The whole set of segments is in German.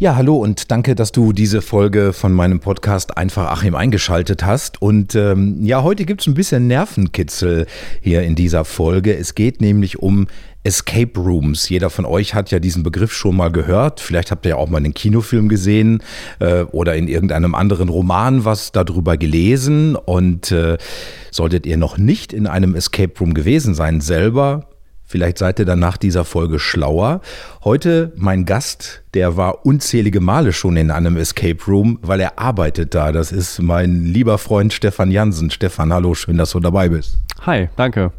Ja, hallo und danke, dass du diese Folge von meinem Podcast Einfach Achim eingeschaltet hast. Und ähm, ja, heute gibt es ein bisschen Nervenkitzel hier in dieser Folge. Es geht nämlich um Escape Rooms. Jeder von euch hat ja diesen Begriff schon mal gehört. Vielleicht habt ihr ja auch mal einen Kinofilm gesehen äh, oder in irgendeinem anderen Roman was darüber gelesen. Und äh, solltet ihr noch nicht in einem Escape Room gewesen sein selber, Vielleicht seid ihr dann nach dieser Folge schlauer. Heute mein Gast, der war unzählige Male schon in einem Escape Room, weil er arbeitet da. Das ist mein lieber Freund Stefan Jansen. Stefan, hallo, schön, dass du dabei bist. Hi, danke.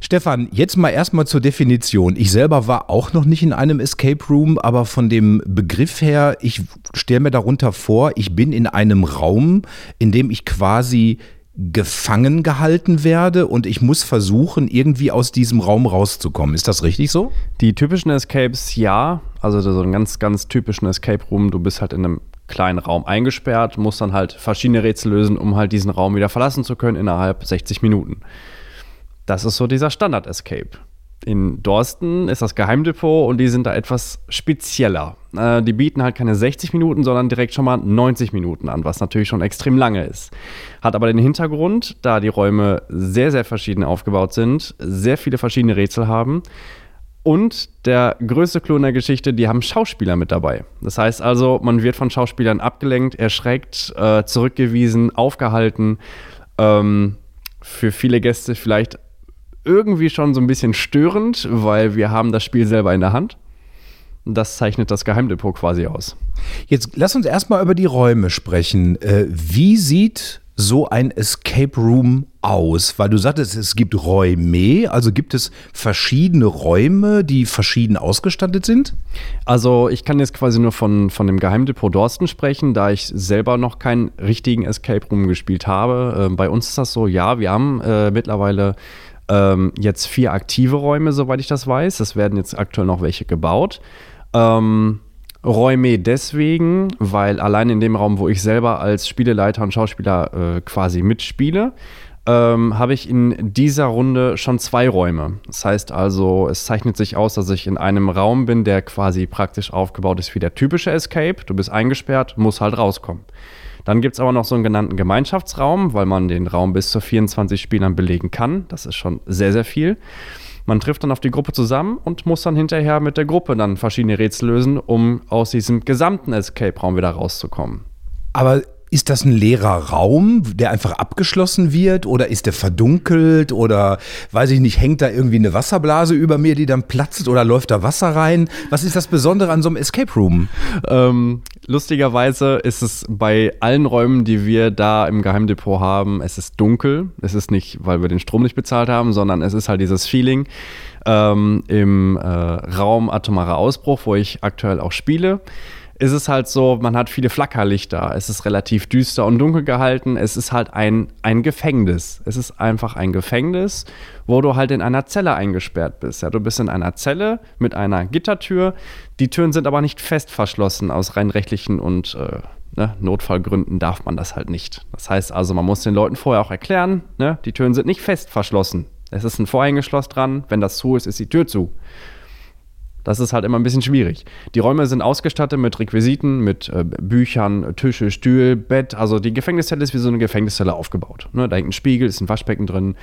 Stefan, jetzt mal erstmal zur Definition. Ich selber war auch noch nicht in einem Escape Room, aber von dem Begriff her, ich stelle mir darunter vor, ich bin in einem Raum, in dem ich quasi gefangen gehalten werde und ich muss versuchen, irgendwie aus diesem Raum rauszukommen. Ist das richtig so? Die typischen Escapes, ja. Also so einen ganz, ganz typischen Escape Room. Du bist halt in einem kleinen Raum eingesperrt, musst dann halt verschiedene Rätsel lösen, um halt diesen Raum wieder verlassen zu können innerhalb 60 Minuten. Das ist so dieser Standard-Escape in Dorsten ist das Geheimdepot und die sind da etwas spezieller. Äh, die bieten halt keine 60 Minuten, sondern direkt schon mal 90 Minuten an, was natürlich schon extrem lange ist. Hat aber den Hintergrund, da die Räume sehr, sehr verschieden aufgebaut sind, sehr viele verschiedene Rätsel haben. Und der größte Clou in der Geschichte, die haben Schauspieler mit dabei. Das heißt also, man wird von Schauspielern abgelenkt, erschreckt, äh, zurückgewiesen, aufgehalten. Ähm, für viele Gäste vielleicht irgendwie schon so ein bisschen störend, weil wir haben das Spiel selber in der Hand. Das zeichnet das Geheimdepot quasi aus. Jetzt lass uns erstmal über die Räume sprechen. Äh, wie sieht so ein Escape Room aus? Weil du sagtest, es gibt Räume, also gibt es verschiedene Räume, die verschieden ausgestattet sind? Also ich kann jetzt quasi nur von, von dem Geheimdepot Dorsten sprechen, da ich selber noch keinen richtigen Escape Room gespielt habe. Äh, bei uns ist das so, ja, wir haben äh, mittlerweile ähm, jetzt vier aktive Räume, soweit ich das weiß. Es werden jetzt aktuell noch welche gebaut. Ähm, Räume deswegen, weil allein in dem Raum, wo ich selber als Spieleleiter und Schauspieler äh, quasi mitspiele, ähm, habe ich in dieser Runde schon zwei Räume. Das heißt also, es zeichnet sich aus, dass ich in einem Raum bin, der quasi praktisch aufgebaut ist wie der typische Escape. Du bist eingesperrt, musst halt rauskommen. Dann gibt es aber noch so einen genannten Gemeinschaftsraum, weil man den Raum bis zu 24 Spielern belegen kann. Das ist schon sehr, sehr viel. Man trifft dann auf die Gruppe zusammen und muss dann hinterher mit der Gruppe dann verschiedene Rätsel lösen, um aus diesem gesamten Escape-Raum wieder rauszukommen. Aber ist das ein leerer Raum, der einfach abgeschlossen wird oder ist der verdunkelt oder weiß ich nicht, hängt da irgendwie eine Wasserblase über mir, die dann platzt oder läuft da Wasser rein? Was ist das Besondere an so einem Escape Room? Ähm, lustigerweise ist es bei allen Räumen, die wir da im Geheimdepot haben, es ist dunkel. Es ist nicht, weil wir den Strom nicht bezahlt haben, sondern es ist halt dieses Feeling ähm, im äh, Raum Atomarer Ausbruch, wo ich aktuell auch spiele ist es halt so, man hat viele Flackerlichter. Es ist relativ düster und dunkel gehalten. Es ist halt ein, ein Gefängnis. Es ist einfach ein Gefängnis, wo du halt in einer Zelle eingesperrt bist. Ja, du bist in einer Zelle mit einer Gittertür. Die Türen sind aber nicht fest verschlossen. Aus rein rechtlichen und äh, ne, Notfallgründen darf man das halt nicht. Das heißt also, man muss den Leuten vorher auch erklären, ne, die Türen sind nicht fest verschlossen. Es ist ein Vorhängeschloss dran. Wenn das zu ist, ist die Tür zu. Das ist halt immer ein bisschen schwierig. Die Räume sind ausgestattet mit Requisiten, mit äh, Büchern, Tische, Stühl, Bett. Also die Gefängniszelle ist wie so eine Gefängniszelle aufgebaut. Ne? Da hängt ein Spiegel, ist ein Waschbecken drin,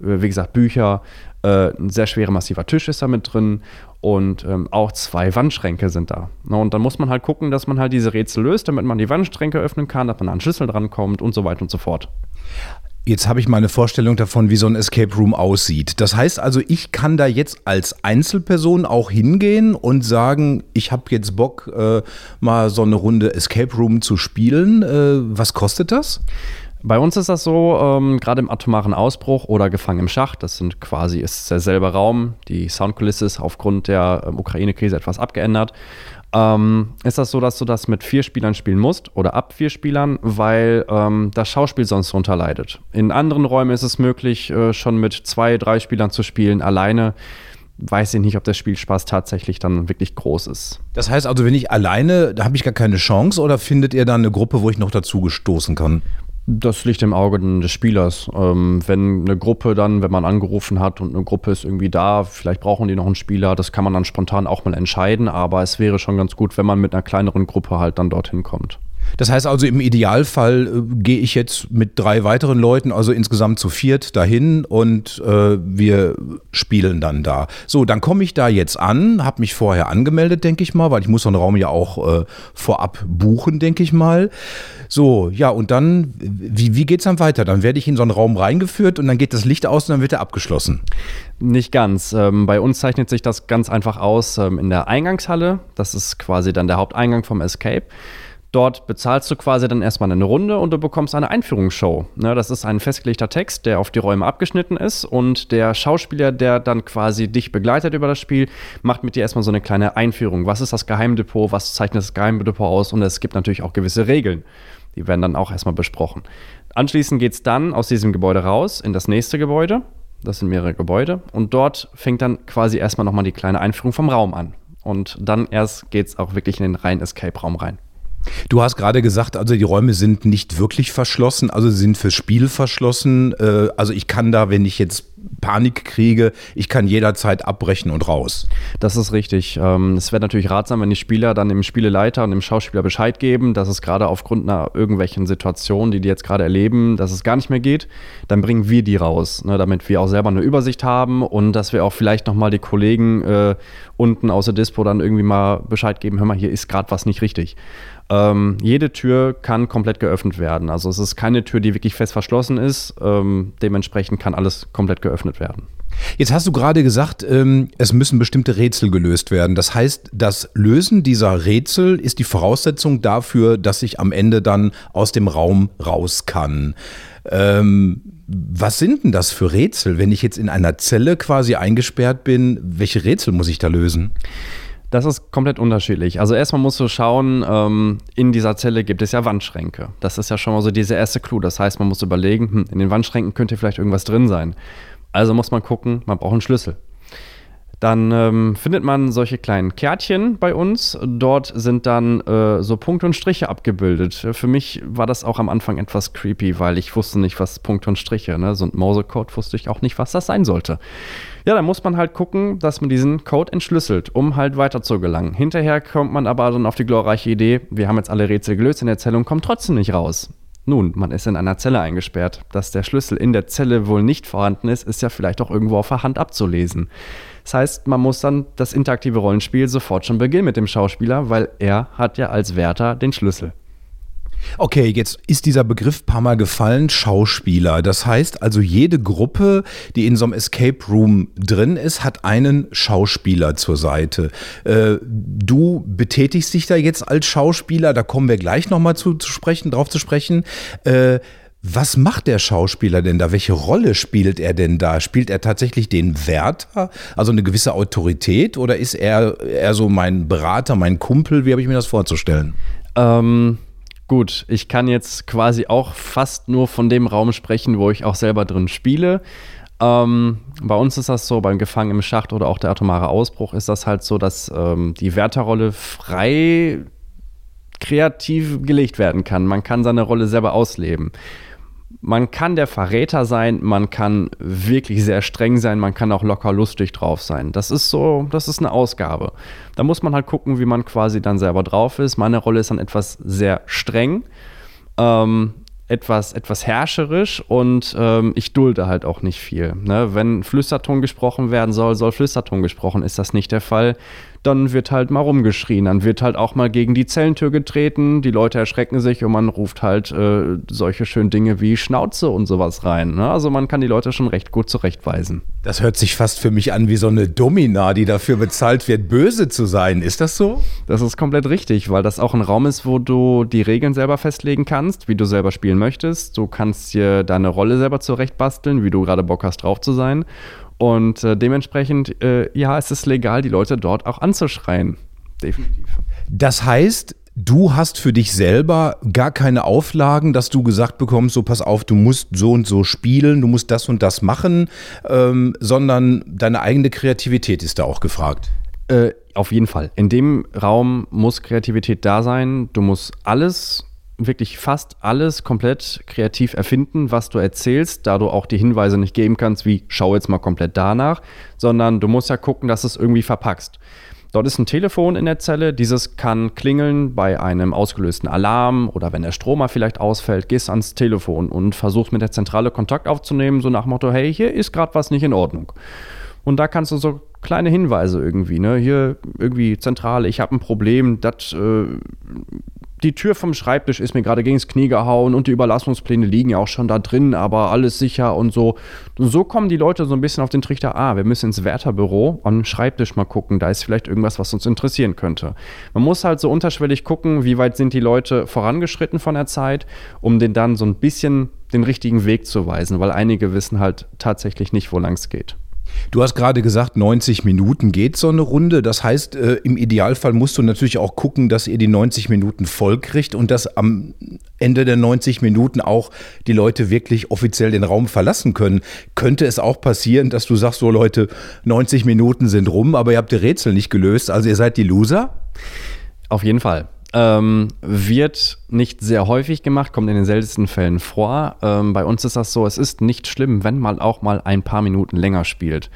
äh, wie gesagt, Bücher, äh, ein sehr schwerer, massiver Tisch ist da mit drin und ähm, auch zwei Wandschränke sind da. Ne? Und dann muss man halt gucken, dass man halt diese Rätsel löst, damit man die Wandschränke öffnen kann, dass man an Schlüssel drankommt und so weiter und so fort. Jetzt habe ich mal eine Vorstellung davon, wie so ein Escape Room aussieht. Das heißt also, ich kann da jetzt als Einzelperson auch hingehen und sagen, ich habe jetzt Bock, äh, mal so eine Runde Escape Room zu spielen. Äh, was kostet das? Bei uns ist das so, ähm, gerade im atomaren Ausbruch oder Gefangen im Schacht, das sind quasi, ist derselbe Raum. Die Soundkulisse ist aufgrund der ähm, Ukraine-Krise etwas abgeändert ähm, ist das so, dass du das mit vier Spielern spielen musst oder ab vier Spielern, weil ähm, das Schauspiel sonst darunter leidet. In anderen Räumen ist es möglich, äh, schon mit zwei, drei Spielern zu spielen. Alleine weiß ich nicht, ob der Spielspaß tatsächlich dann wirklich groß ist. Das heißt also, wenn ich alleine, da habe ich gar keine Chance oder findet ihr da eine Gruppe, wo ich noch dazu gestoßen kann? Das liegt im Auge des Spielers. Ähm, wenn eine Gruppe dann, wenn man angerufen hat und eine Gruppe ist irgendwie da, vielleicht brauchen die noch einen Spieler, das kann man dann spontan auch mal entscheiden, aber es wäre schon ganz gut, wenn man mit einer kleineren Gruppe halt dann dorthin kommt. Das heißt also, im Idealfall äh, gehe ich jetzt mit drei weiteren Leuten, also insgesamt zu viert, dahin und äh, wir spielen dann da. So, dann komme ich da jetzt an, habe mich vorher angemeldet, denke ich mal, weil ich muss so einen Raum ja auch äh, vorab buchen, denke ich mal. So, ja, und dann, wie, wie geht es dann weiter? Dann werde ich in so einen Raum reingeführt und dann geht das Licht aus und dann wird er abgeschlossen. Nicht ganz. Ähm, bei uns zeichnet sich das ganz einfach aus ähm, in der Eingangshalle. Das ist quasi dann der Haupteingang vom Escape. Dort bezahlst du quasi dann erstmal eine Runde und du bekommst eine Einführungsshow. Ne, das ist ein festgelegter Text, der auf die Räume abgeschnitten ist und der Schauspieler, der dann quasi dich begleitet über das Spiel, macht mit dir erstmal so eine kleine Einführung. Was ist das Geheimdepot? Was zeichnet das Geheimdepot aus? Und es gibt natürlich auch gewisse Regeln. Die werden dann auch erstmal besprochen. Anschließend geht es dann aus diesem Gebäude raus in das nächste Gebäude. Das sind mehrere Gebäude. Und dort fängt dann quasi erstmal nochmal die kleine Einführung vom Raum an. Und dann erst geht es auch wirklich in den reinen Escape-Raum rein. Du hast gerade gesagt, also die Räume sind nicht wirklich verschlossen, also sind fürs Spiel verschlossen. Äh, also ich kann da, wenn ich jetzt Panik kriege, ich kann jederzeit abbrechen und raus. Das ist richtig. Ähm, es wäre natürlich ratsam, wenn die Spieler dann dem Spieleleiter und dem Schauspieler Bescheid geben, dass es gerade aufgrund einer irgendwelchen Situation, die die jetzt gerade erleben, dass es gar nicht mehr geht. Dann bringen wir die raus, ne, damit wir auch selber eine Übersicht haben und dass wir auch vielleicht nochmal die Kollegen äh, unten aus der Dispo dann irgendwie mal Bescheid geben, hör mal, hier ist gerade was nicht richtig. Ähm, jede Tür kann komplett geöffnet werden. Also es ist keine Tür, die wirklich fest verschlossen ist. Ähm, dementsprechend kann alles komplett geöffnet werden. Jetzt hast du gerade gesagt, ähm, es müssen bestimmte Rätsel gelöst werden. Das heißt, das Lösen dieser Rätsel ist die Voraussetzung dafür, dass ich am Ende dann aus dem Raum raus kann. Ähm, was sind denn das für Rätsel, wenn ich jetzt in einer Zelle quasi eingesperrt bin? Welche Rätsel muss ich da lösen? Das ist komplett unterschiedlich. Also erstmal musst du schauen, ähm, in dieser Zelle gibt es ja Wandschränke. Das ist ja schon mal so dieser erste Clou. Das heißt, man muss überlegen, hm, in den Wandschränken könnte vielleicht irgendwas drin sein. Also muss man gucken, man braucht einen Schlüssel. Dann ähm, findet man solche kleinen Kärtchen bei uns. Dort sind dann äh, so Punkte und Striche abgebildet. Für mich war das auch am Anfang etwas creepy, weil ich wusste nicht, was Punkte und Striche, ne? so ein Morsecode wusste ich auch nicht, was das sein sollte. Ja, da muss man halt gucken, dass man diesen Code entschlüsselt, um halt weiter zu gelangen. Hinterher kommt man aber dann auf die glorreiche Idee, wir haben jetzt alle Rätsel gelöst in der Zelle und kommen trotzdem nicht raus. Nun, man ist in einer Zelle eingesperrt. Dass der Schlüssel in der Zelle wohl nicht vorhanden ist, ist ja vielleicht auch irgendwo auf der Hand abzulesen. Das heißt, man muss dann das interaktive Rollenspiel sofort schon beginnen mit dem Schauspieler, weil er hat ja als Wärter den Schlüssel. Okay, jetzt ist dieser Begriff paar Mal gefallen, Schauspieler. Das heißt also, jede Gruppe, die in so einem Escape Room drin ist, hat einen Schauspieler zur Seite. Äh, du betätigst dich da jetzt als Schauspieler, da kommen wir gleich nochmal zu, zu sprechen, drauf zu sprechen. Äh, was macht der Schauspieler denn da? Welche Rolle spielt er denn da? Spielt er tatsächlich den Wärter, also eine gewisse Autorität, oder ist er eher so mein Berater, mein Kumpel? Wie habe ich mir das vorzustellen? Ähm, gut, ich kann jetzt quasi auch fast nur von dem Raum sprechen, wo ich auch selber drin spiele. Ähm, bei uns ist das so, beim Gefangen im Schacht oder auch der atomare Ausbruch ist das halt so, dass ähm, die Wärterrolle frei kreativ gelegt werden kann. Man kann seine Rolle selber ausleben man kann der Verräter sein, man kann wirklich sehr streng sein, man kann auch locker lustig drauf sein. Das ist so, das ist eine Ausgabe. Da muss man halt gucken, wie man quasi dann selber drauf ist. Meine Rolle ist dann etwas sehr streng, ähm, etwas, etwas herrscherisch und ähm, ich dulde halt auch nicht viel. Ne? Wenn Flüsterton gesprochen werden soll, soll Flüsterton gesprochen. Ist das nicht der Fall, dann wird halt mal rumgeschrien, dann wird halt auch mal gegen die Zellentür getreten, die Leute erschrecken sich und man ruft halt äh, solche schönen Dinge wie Schnauze und sowas rein. Ne? Also man kann die Leute schon recht gut zurechtweisen. Das hört sich fast für mich an wie so eine Domina, die dafür bezahlt wird, böse zu sein. Ist das so? Das ist komplett richtig, weil das auch ein Raum ist, wo du die Regeln selber festlegen kannst, wie du selber spielen möchtest. Du kannst dir deine Rolle selber zurechtbasteln, wie du gerade Bock hast drauf zu sein. Und äh, dementsprechend, äh, ja, es ist legal, die Leute dort auch anzuschreien. Definitiv. Das heißt, du hast für dich selber gar keine Auflagen, dass du gesagt bekommst, so pass auf, du musst so und so spielen, du musst das und das machen, ähm, sondern deine eigene Kreativität ist da auch gefragt. Äh, auf jeden Fall. In dem Raum muss Kreativität da sein. Du musst alles wirklich fast alles komplett kreativ erfinden, was du erzählst, da du auch die Hinweise nicht geben kannst, wie schau jetzt mal komplett danach, sondern du musst ja gucken, dass es irgendwie verpackst. Dort ist ein Telefon in der Zelle. Dieses kann klingeln bei einem ausgelösten Alarm oder wenn der Stromer vielleicht ausfällt, gehst ans Telefon und versuchst mit der Zentrale Kontakt aufzunehmen, so nach Motto, hey, hier ist gerade was nicht in Ordnung. Und da kannst du so kleine Hinweise irgendwie, ne? Hier irgendwie Zentrale, ich habe ein Problem, das äh, die Tür vom Schreibtisch ist mir gerade gegen das Knie gehauen und die Überlassungspläne liegen ja auch schon da drin, aber alles sicher und so. So kommen die Leute so ein bisschen auf den Trichter, ah, wir müssen ins Wärterbüro am Schreibtisch mal gucken, da ist vielleicht irgendwas, was uns interessieren könnte. Man muss halt so unterschwellig gucken, wie weit sind die Leute vorangeschritten von der Zeit, um den dann so ein bisschen den richtigen Weg zu weisen, weil einige wissen halt tatsächlich nicht, wo lang es geht. Du hast gerade gesagt, 90 Minuten geht so eine Runde. Das heißt, äh, im Idealfall musst du natürlich auch gucken, dass ihr die 90 Minuten voll kriegt und dass am Ende der 90 Minuten auch die Leute wirklich offiziell den Raum verlassen können. Könnte es auch passieren, dass du sagst, so Leute, 90 Minuten sind rum, aber ihr habt die Rätsel nicht gelöst, also ihr seid die Loser? Auf jeden Fall. Ähm, wird nicht sehr häufig gemacht, kommt in den seltensten Fällen vor. Ähm, bei uns ist das so, es ist nicht schlimm, wenn man auch mal ein paar Minuten länger spielt.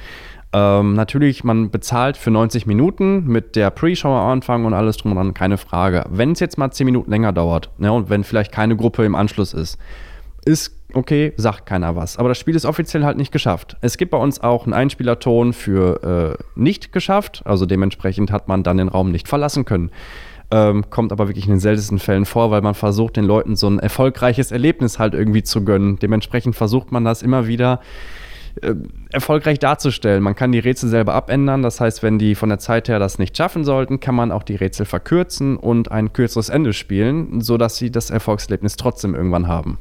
Ähm, natürlich, man bezahlt für 90 Minuten mit der Pre-Show am Anfang und alles drum und dran, keine Frage. Wenn es jetzt mal 10 Minuten länger dauert ne, und wenn vielleicht keine Gruppe im Anschluss ist, ist okay, sagt keiner was. Aber das Spiel ist offiziell halt nicht geschafft. Es gibt bei uns auch einen Einspielerton für äh, nicht geschafft, also dementsprechend hat man dann den Raum nicht verlassen können. Ähm, kommt aber wirklich in den seltensten Fällen vor, weil man versucht, den Leuten so ein erfolgreiches Erlebnis halt irgendwie zu gönnen. Dementsprechend versucht man das immer wieder äh, erfolgreich darzustellen. Man kann die Rätsel selber abändern. Das heißt, wenn die von der Zeit her das nicht schaffen sollten, kann man auch die Rätsel verkürzen und ein kürzeres Ende spielen, sodass sie das Erfolgserlebnis trotzdem irgendwann haben.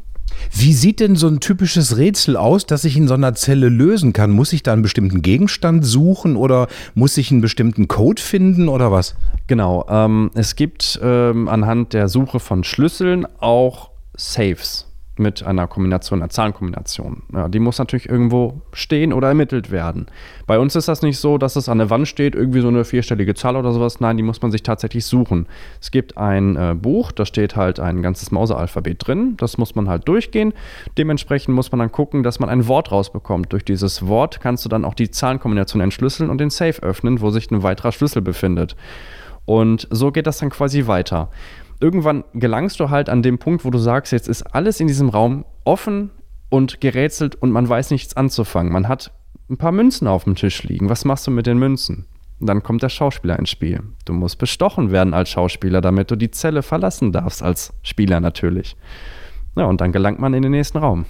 Wie sieht denn so ein typisches Rätsel aus, das ich in so einer Zelle lösen kann? Muss ich da einen bestimmten Gegenstand suchen oder muss ich einen bestimmten Code finden oder was? Genau, ähm, es gibt ähm, anhand der Suche von Schlüsseln auch Saves mit einer Kombination, einer Zahlenkombination. Ja, die muss natürlich irgendwo stehen oder ermittelt werden. Bei uns ist das nicht so, dass es an der Wand steht, irgendwie so eine vierstellige Zahl oder sowas. Nein, die muss man sich tatsächlich suchen. Es gibt ein äh, Buch, da steht halt ein ganzes Mauseralphabet drin. Das muss man halt durchgehen. Dementsprechend muss man dann gucken, dass man ein Wort rausbekommt. Durch dieses Wort kannst du dann auch die Zahlenkombination entschlüsseln und den Safe öffnen, wo sich ein weiterer Schlüssel befindet. Und so geht das dann quasi weiter irgendwann gelangst du halt an dem Punkt, wo du sagst, jetzt ist alles in diesem Raum offen und gerätselt und man weiß nichts anzufangen. Man hat ein paar Münzen auf dem Tisch liegen. Was machst du mit den Münzen? dann kommt der Schauspieler ins Spiel. Du musst bestochen werden als Schauspieler, damit du die Zelle verlassen darfst, als Spieler natürlich. Ja, und dann gelangt man in den nächsten Raum.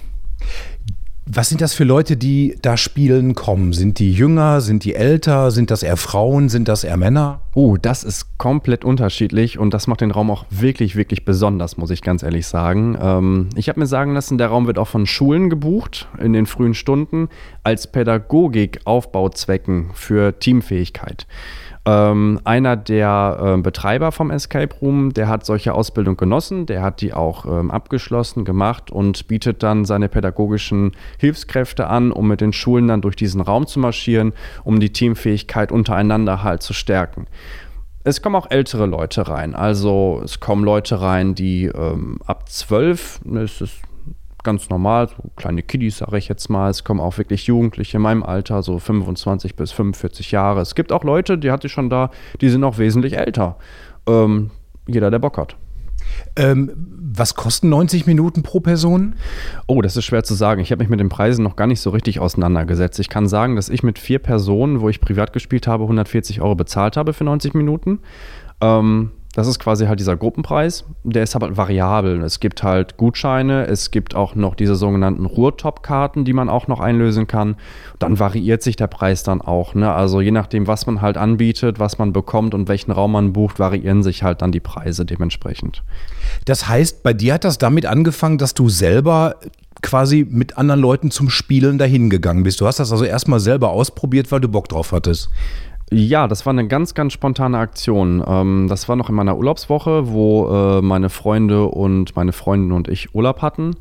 Was sind das für Leute, die da spielen kommen? Sind die jünger? Sind die älter? Sind das eher Frauen? Sind das eher Männer? Oh, das ist komplett unterschiedlich und das macht den Raum auch wirklich, wirklich besonders, muss ich ganz ehrlich sagen. Ähm, ich habe mir sagen lassen, der Raum wird auch von Schulen gebucht in den frühen Stunden als Pädagogik-Aufbauzwecken für Teamfähigkeit. Ähm, einer der äh, Betreiber vom Escape Room, der hat solche Ausbildung genossen, der hat die auch ähm, abgeschlossen, gemacht und bietet dann seine pädagogischen Hilfskräfte an, um mit den Schulen dann durch diesen Raum zu marschieren, um die Teamfähigkeit untereinander halt zu stärken. Es kommen auch ältere Leute rein. Also es kommen Leute rein, die ähm, ab zwölf, das ist ganz normal, so kleine Kiddies, sage ich jetzt mal. Es kommen auch wirklich Jugendliche in meinem Alter, so 25 bis 45 Jahre. Es gibt auch Leute, die hatte ich schon da, die sind auch wesentlich älter. Ähm, jeder, der Bock hat. Ähm, was kosten 90 Minuten pro Person? Oh, das ist schwer zu sagen. Ich habe mich mit den Preisen noch gar nicht so richtig auseinandergesetzt. Ich kann sagen, dass ich mit vier Personen, wo ich privat gespielt habe, 140 Euro bezahlt habe für 90 Minuten. Ähm, das ist quasi halt dieser Gruppenpreis. Der ist aber halt variabel. Es gibt halt Gutscheine, es gibt auch noch diese sogenannten Ruhrtop-Karten, die man auch noch einlösen kann. Dann variiert sich der Preis dann auch. Ne? Also je nachdem, was man halt anbietet, was man bekommt und welchen Raum man bucht, variieren sich halt dann die Preise dementsprechend. Das heißt, bei dir hat das damit angefangen, dass du selber quasi mit anderen Leuten zum Spielen dahin gegangen bist. Du hast das also erstmal selber ausprobiert, weil du Bock drauf hattest. Ja, das war eine ganz, ganz spontane Aktion. Ähm, das war noch in meiner Urlaubswoche, wo äh, meine Freunde und meine Freundin und ich Urlaub hatten.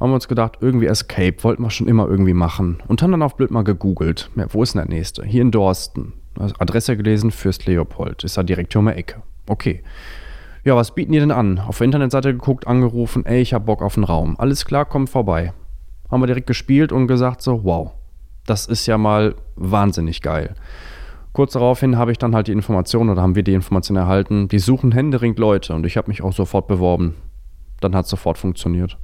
Haben wir uns gedacht, irgendwie Escape wollten wir schon immer irgendwie machen. Und haben dann auf blöd mal gegoogelt. Ja, wo ist denn der nächste? Hier in Dorsten. Adresse gelesen, Fürst Leopold. Ist da direkt um die Ecke. Okay. ja, was bieten die denn an? Auf der Internetseite geguckt, angerufen, ey, ich hab Bock auf einen Raum. Alles klar, komm vorbei. Haben wir direkt gespielt und gesagt so, wow, das ist ja mal wahnsinnig geil. Kurz daraufhin habe ich dann halt die Information oder haben wir die Information erhalten, die suchen händeringend Leute und ich habe mich auch sofort beworben. Dann hat es sofort funktioniert.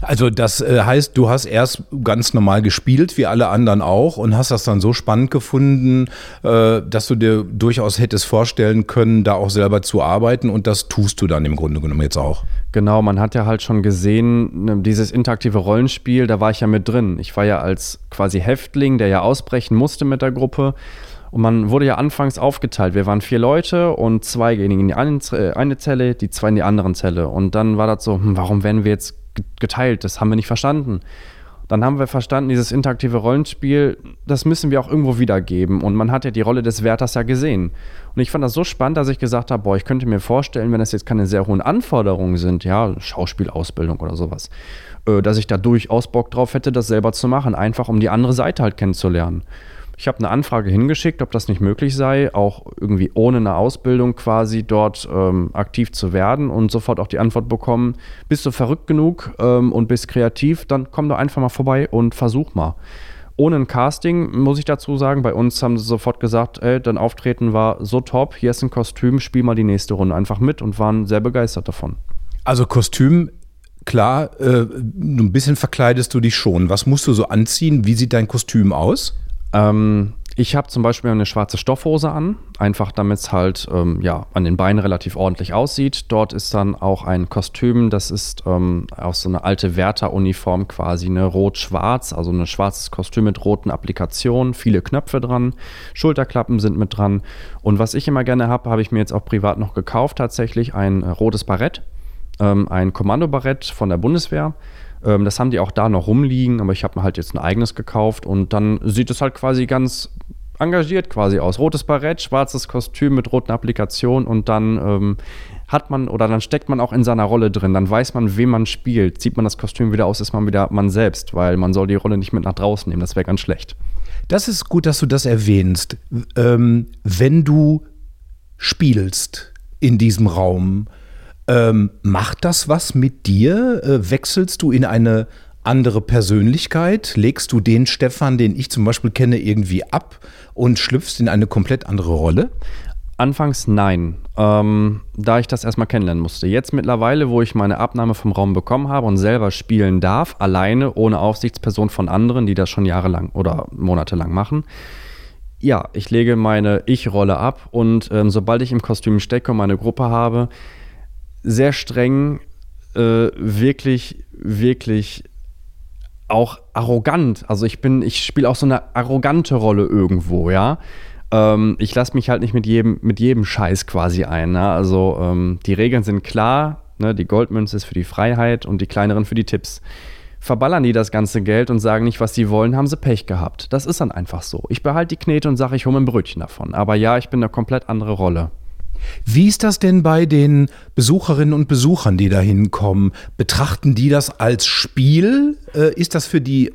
Also das äh, heißt, du hast erst ganz normal gespielt, wie alle anderen auch, und hast das dann so spannend gefunden, äh, dass du dir durchaus hättest vorstellen können, da auch selber zu arbeiten. Und das tust du dann im Grunde genommen jetzt auch. Genau, man hat ja halt schon gesehen, ne, dieses interaktive Rollenspiel, da war ich ja mit drin. Ich war ja als quasi Häftling, der ja ausbrechen musste mit der Gruppe. Und man wurde ja anfangs aufgeteilt. Wir waren vier Leute und zwei gehen in die eine, eine Zelle, die zwei in die anderen Zelle. Und dann war das so, hm, warum werden wir jetzt geteilt. Das haben wir nicht verstanden. Dann haben wir verstanden, dieses interaktive Rollenspiel, das müssen wir auch irgendwo wiedergeben. Und man hat ja die Rolle des Wärters ja gesehen. Und ich fand das so spannend, dass ich gesagt habe, boah, ich könnte mir vorstellen, wenn das jetzt keine sehr hohen Anforderungen sind, ja, Schauspielausbildung oder sowas, äh, dass ich da durchaus Bock drauf hätte, das selber zu machen, einfach um die andere Seite halt kennenzulernen. Ich habe eine Anfrage hingeschickt, ob das nicht möglich sei, auch irgendwie ohne eine Ausbildung quasi dort ähm, aktiv zu werden und sofort auch die Antwort bekommen, bist du verrückt genug ähm, und bist kreativ, dann komm doch einfach mal vorbei und versuch mal. Ohne ein Casting, muss ich dazu sagen, bei uns haben sie sofort gesagt, ey, dein Auftreten war so top, hier ist ein Kostüm, spiel mal die nächste Runde einfach mit und waren sehr begeistert davon. Also Kostüm klar, äh, ein bisschen verkleidest du dich schon. Was musst du so anziehen? Wie sieht dein Kostüm aus? Ähm, ich habe zum Beispiel eine schwarze Stoffhose an, einfach damit es halt ähm, ja, an den Beinen relativ ordentlich aussieht. Dort ist dann auch ein Kostüm, das ist ähm, aus so einer alte Wärteruniform quasi, eine rot-schwarz, also ein schwarzes Kostüm mit roten Applikationen, viele Knöpfe dran, Schulterklappen sind mit dran. Und was ich immer gerne habe, habe ich mir jetzt auch privat noch gekauft, tatsächlich ein äh, rotes Barett, ähm, ein Kommandobarett von der Bundeswehr ähm, das haben die auch da noch rumliegen, aber ich habe mir halt jetzt ein eigenes gekauft und dann sieht es halt quasi ganz engagiert quasi aus. Rotes Barett, schwarzes Kostüm mit roten Applikationen und dann ähm, hat man oder dann steckt man auch in seiner Rolle drin. Dann weiß man, wem man spielt. Zieht man das Kostüm wieder aus, ist man wieder man selbst, weil man soll die Rolle nicht mit nach draußen nehmen. Das wäre ganz schlecht. Das ist gut, dass du das erwähnst. Ähm, wenn du spielst in diesem Raum, ähm, macht das was mit dir? Äh, wechselst du in eine andere Persönlichkeit? Legst du den Stefan, den ich zum Beispiel kenne, irgendwie ab und schlüpfst in eine komplett andere Rolle? Anfangs nein, ähm, da ich das erstmal kennenlernen musste. Jetzt mittlerweile, wo ich meine Abnahme vom Raum bekommen habe und selber spielen darf, alleine, ohne Aufsichtsperson von anderen, die das schon jahrelang oder monatelang machen, ja, ich lege meine Ich-Rolle ab und ähm, sobald ich im Kostüm stecke und meine Gruppe habe, sehr streng, äh, wirklich, wirklich auch arrogant. Also ich bin, ich spiele auch so eine arrogante Rolle irgendwo, ja. Ähm, ich lasse mich halt nicht mit jedem, mit jedem Scheiß quasi ein. Ne? Also ähm, die Regeln sind klar, ne? die Goldmünze ist für die Freiheit und die kleineren für die Tipps. Verballern die das ganze Geld und sagen nicht, was sie wollen, haben sie Pech gehabt. Das ist dann einfach so. Ich behalte die Knete und sage, ich hole mir ein Brötchen davon. Aber ja, ich bin eine komplett andere Rolle. Wie ist das denn bei den Besucherinnen und Besuchern, die da hinkommen? Betrachten die das als Spiel? Äh, ist das für die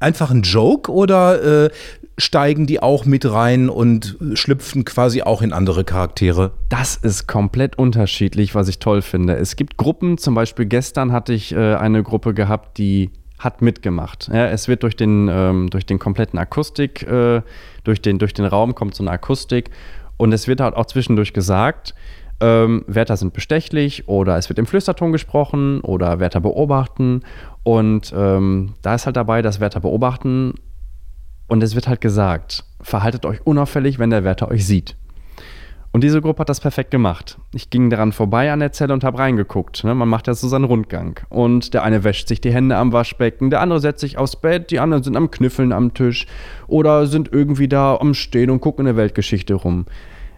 einfach ein Joke oder äh, steigen die auch mit rein und schlüpfen quasi auch in andere Charaktere? Das ist komplett unterschiedlich, was ich toll finde. Es gibt Gruppen, zum Beispiel gestern hatte ich äh, eine Gruppe gehabt, die hat mitgemacht. Ja, es wird durch den, ähm, durch den kompletten Akustik, äh, durch, den, durch den Raum kommt so eine Akustik und es wird halt auch zwischendurch gesagt, ähm, Wärter sind bestechlich oder es wird im Flüsterton gesprochen oder Wärter beobachten. Und ähm, da ist halt dabei, dass Wärter beobachten und es wird halt gesagt, verhaltet euch unauffällig, wenn der Wärter euch sieht. Und diese Gruppe hat das perfekt gemacht. Ich ging daran vorbei an der Zelle und habe reingeguckt. Ne? Man macht ja so seinen Rundgang. Und der eine wäscht sich die Hände am Waschbecken, der andere setzt sich aufs Bett, die anderen sind am Kniffeln am Tisch oder sind irgendwie da am Stehen und gucken in der Weltgeschichte rum.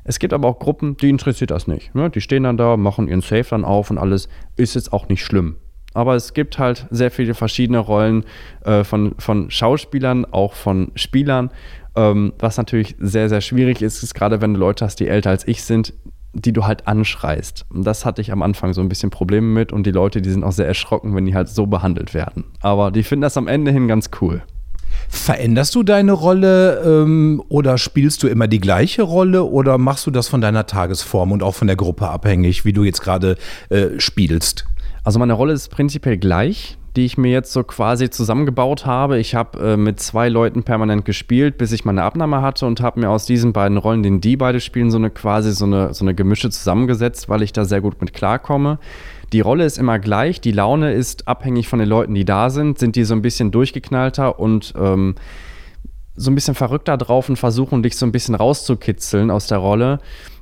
Es gibt aber auch Gruppen, die interessiert das nicht. Ne? Die stehen dann da, machen ihren Safe dann auf und alles. Ist jetzt auch nicht schlimm. Aber es gibt halt sehr viele verschiedene Rollen äh, von, von Schauspielern, auch von Spielern. Ähm, was natürlich sehr, sehr schwierig ist, ist gerade wenn du Leute hast, die älter als ich sind, die du halt anschreist. Und das hatte ich am Anfang so ein bisschen Probleme mit und die Leute, die sind auch sehr erschrocken, wenn die halt so behandelt werden. Aber die finden das am Ende hin ganz cool. Veränderst du deine Rolle ähm, oder spielst du immer die gleiche Rolle oder machst du das von deiner Tagesform und auch von der Gruppe abhängig, wie du jetzt gerade äh, spielst? Also meine Rolle ist prinzipiell gleich, die ich mir jetzt so quasi zusammengebaut habe. Ich habe äh, mit zwei Leuten permanent gespielt, bis ich meine Abnahme hatte und habe mir aus diesen beiden Rollen, den die beide spielen, so eine quasi so eine, so eine Gemische zusammengesetzt, weil ich da sehr gut mit klarkomme. Die Rolle ist immer gleich, die Laune ist abhängig von den Leuten, die da sind. Sind die so ein bisschen durchgeknallter und ähm, so ein bisschen verrückter drauf und versuchen, dich so ein bisschen rauszukitzeln aus der Rolle,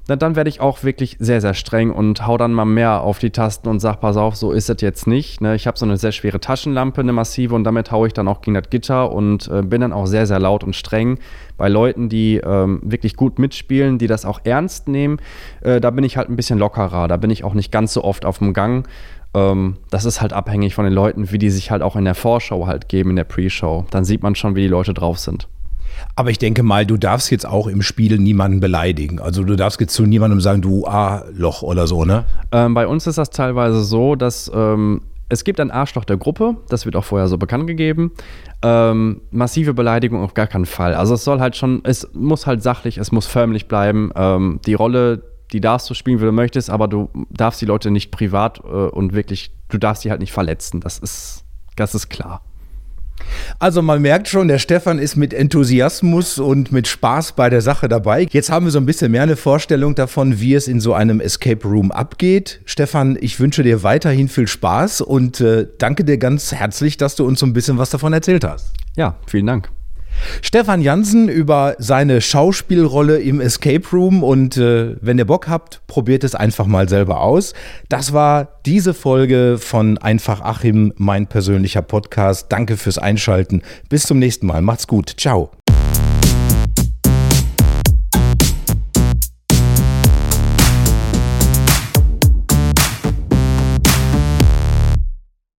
na, dann werde ich auch wirklich sehr, sehr streng und hau dann mal mehr auf die Tasten und sag, pass auf, so ist es jetzt nicht. Ne? Ich habe so eine sehr schwere Taschenlampe, eine massive und damit haue ich dann auch gegen das Gitter und äh, bin dann auch sehr, sehr laut und streng. Bei Leuten, die ähm, wirklich gut mitspielen, die das auch ernst nehmen, äh, da bin ich halt ein bisschen lockerer. Da bin ich auch nicht ganz so oft auf dem Gang. Ähm, das ist halt abhängig von den Leuten, wie die sich halt auch in der Vorschau halt geben, in der Pre-Show. Dann sieht man schon, wie die Leute drauf sind. Aber ich denke mal, du darfst jetzt auch im Spiel niemanden beleidigen. Also du darfst jetzt zu niemandem sagen, du A-Loch oder so, ne? Ähm, bei uns ist das teilweise so, dass ähm, es gibt ein Arschloch der Gruppe, das wird auch vorher so bekannt gegeben. Ähm, massive Beleidigung auf gar keinen Fall. Also es soll halt schon, es muss halt sachlich, es muss förmlich bleiben. Ähm, die Rolle, die darfst du spielen, wie du möchtest, aber du darfst die Leute nicht privat äh, und wirklich, du darfst sie halt nicht verletzen. Das ist, das ist klar. Also man merkt schon, der Stefan ist mit Enthusiasmus und mit Spaß bei der Sache dabei. Jetzt haben wir so ein bisschen mehr eine Vorstellung davon, wie es in so einem Escape Room abgeht. Stefan, ich wünsche dir weiterhin viel Spaß und äh, danke dir ganz herzlich, dass du uns so ein bisschen was davon erzählt hast. Ja, vielen Dank. Stefan Jansen über seine Schauspielrolle im Escape Room und äh, wenn ihr Bock habt, probiert es einfach mal selber aus. Das war diese Folge von Einfach Achim, mein persönlicher Podcast. Danke fürs Einschalten. Bis zum nächsten Mal. Macht's gut. Ciao.